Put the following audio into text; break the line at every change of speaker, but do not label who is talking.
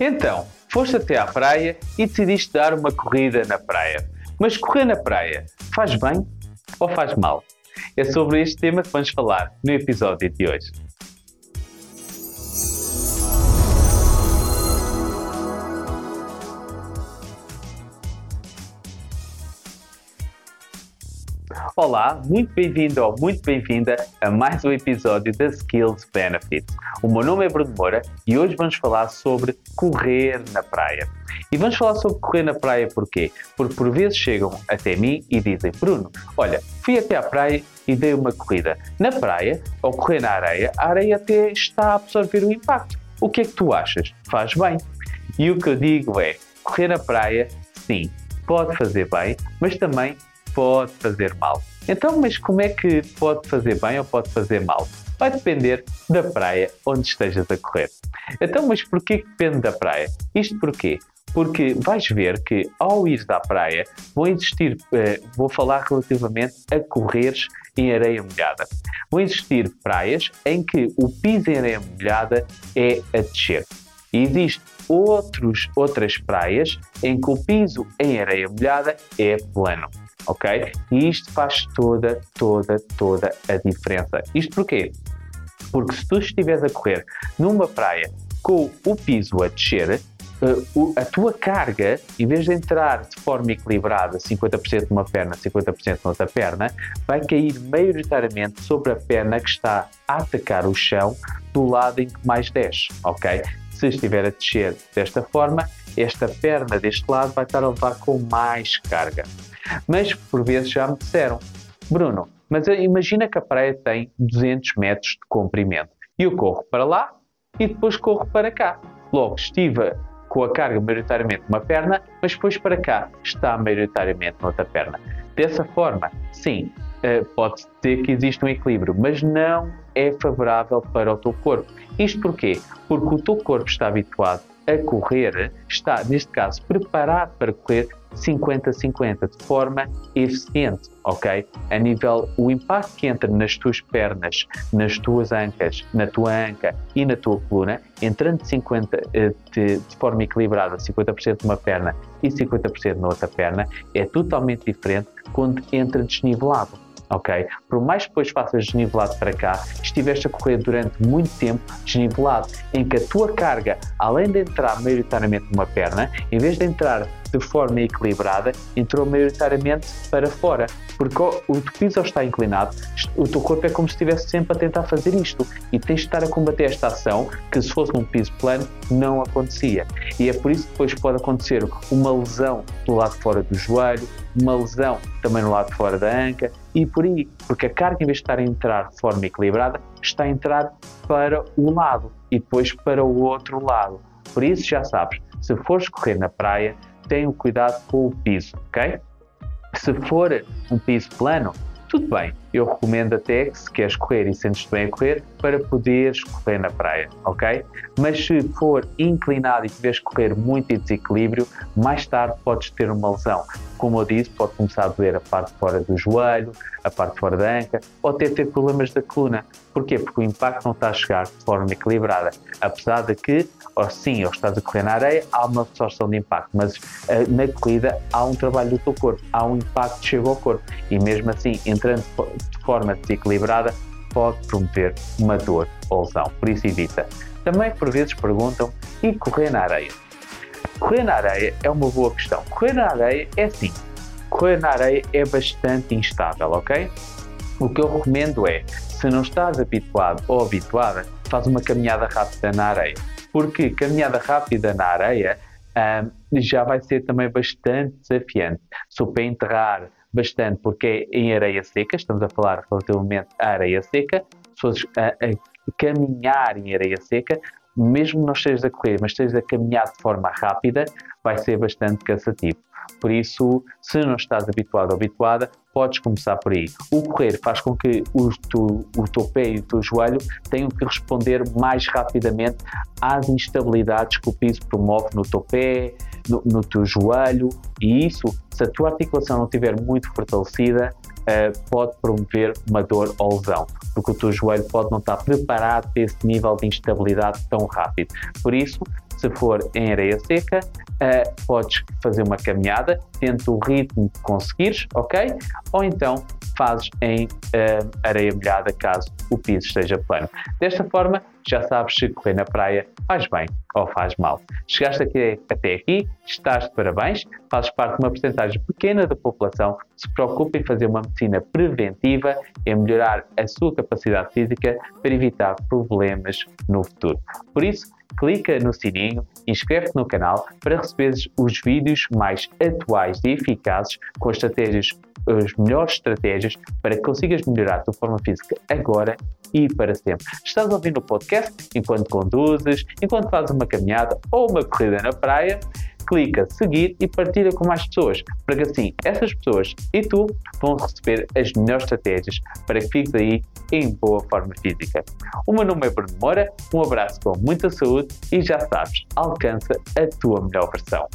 Então, foste até à praia e decidiste dar uma corrida na praia. Mas correr na praia faz bem ou faz mal? É sobre este tema que vamos falar no episódio de hoje. Olá, muito bem-vindo ou muito bem-vinda a mais um episódio da Skills Benefits. O meu nome é Bruno Moura e hoje vamos falar sobre correr na praia. E vamos falar sobre correr na praia porquê? Porque por vezes chegam até mim e dizem: Bruno, olha, fui até à praia e dei uma corrida. Na praia, ou correr na areia, a areia até está a absorver o impacto. O que é que tu achas? Faz bem. E o que eu digo é: correr na praia, sim, pode fazer bem, mas também pode fazer mal. Então, mas como é que pode fazer bem ou pode fazer mal? Vai depender da praia onde estejas a correr. Então, mas porquê que depende da praia? Isto porquê? Porque vais ver que ao ir à praia vão existir, eh, vou falar relativamente a correres em areia molhada. Vão existir praias em que o piso em areia molhada é a descer. E existe outros, outras praias em que o piso em areia molhada é plano ok? E isto faz toda, toda, toda a diferença. Isto porquê? Porque se tu estiveres a correr numa praia com o piso a descer, Uh, a tua carga, em vez de entrar de forma equilibrada, 50% numa perna, 50% noutra perna, vai cair maioritariamente sobre a perna que está a atacar o chão do lado em que mais desce, ok? Se estiver a descer desta forma, esta perna deste lado vai estar a levar com mais carga. Mas por vezes já me disseram, Bruno, mas imagina que a praia tem 200 metros de comprimento e eu corro para lá e depois corro para cá. Logo, estive com a carga maioritariamente numa perna, mas depois para cá está maioritariamente noutra perna. Dessa forma, sim, eh, pode ser que exista um equilíbrio, mas não é favorável para o teu corpo. Isto porquê? Porque o teu corpo está habituado a correr, está, neste caso, preparado para correr 50-50 de forma eficiente, ok? A nível, o impacto que entra nas tuas pernas, nas tuas ancas, na tua anca e na tua coluna, entrando de, 50, eh, de, de forma equilibrada, 50% numa perna e 50% na outra perna, é totalmente diferente quando entra desnivelado ok? Por mais que depois faças desnivelado para cá, estiveste a correr durante muito tempo desnivelado, em que a tua carga, além de entrar maioritariamente numa perna, em vez de entrar de forma equilibrada, entrou maioritariamente para fora. Porque o teu piso está inclinado, o teu corpo é como se estivesse sempre a tentar fazer isto. E tens de estar a combater esta ação que, se fosse num piso plano, não acontecia. E é por isso que depois pode acontecer uma lesão do lado fora do joelho, uma lesão também no lado fora da anca e por aí. Porque a carga, em vez de estar a entrar de forma equilibrada, está a entrar para o lado e depois para o outro lado. Por isso, já sabes, se fores correr na praia, tenha cuidado com o piso, ok? Se for um piso plano, tudo bem. Eu recomendo até que se queres correr e sentes-te bem a correr, para poderes correr na praia, ok? Mas se for inclinado e tiveres correr muito em desequilíbrio, mais tarde podes ter uma lesão. Como eu disse, pode começar a doer a parte fora do joelho, a parte fora da anca, ou até ter problemas da coluna. Porquê? Porque o impacto não está a chegar de forma equilibrada. Apesar de que, ou sim, ou estás a correr na areia, há uma absorção de impacto, mas uh, na corrida há um trabalho do teu corpo, há um impacto que chega ao corpo. E mesmo assim, entrando de forma desequilibrada, pode promover uma dor ou lesão. Por isso, evita. Também, por vezes, perguntam: e correr na areia? Correr na areia é uma boa questão. Correr na areia é assim: correr na areia é bastante instável, ok? O que eu recomendo é, se não estás habituado ou habituada, faz uma caminhada rápida na areia. Porque caminhada rápida na areia um, já vai ser também bastante desafiante. Se o pé enterrar bastante, porque é em areia seca, estamos a falar relativamente à areia seca, se fores a, a caminhar em areia seca, mesmo não estejas a correr, mas estejas a caminhar de forma rápida, vai ser bastante cansativo. Por isso, se não estás habituado ou habituada, podes começar por aí. O correr faz com que o, tu, o teu pé e o teu joelho tenham que responder mais rapidamente às instabilidades que o piso promove no teu pé, no, no teu joelho, e isso, se a tua articulação não estiver muito fortalecida, uh, pode promover uma dor ou lesão, porque o teu joelho pode não estar preparado para esse nível de instabilidade tão rápido. Por isso, Se for em areia seca, uh, podes fazer uma caminhada dentro do ritmo que conseguires, ok? Ou então fazes em uh, areia molhada caso o piso esteja plano. Desta forma, já sabes se correr na praia faz bem ou faz mal. Chegaste aqui, até aqui, estás de parabéns, fazes parte de uma porcentagem pequena da população que se preocupa em fazer uma medicina preventiva e melhorar a sua capacidade física para evitar problemas no futuro. Por isso, clica no sininho, inscreve-te no canal para receberes os vídeos mais atuais e eficazes com estratégias as melhores estratégias para que consigas melhorar a tua forma física agora e para sempre. Estás ouvindo o podcast enquanto conduzes, enquanto fazes uma caminhada ou uma corrida na praia, clica seguir e partilha com mais pessoas, para que assim essas pessoas e tu vão receber as melhores estratégias para que fiques aí em boa forma física. O meu nome é Bruno Moura, um abraço com muita saúde e já sabes, alcança a tua melhor versão.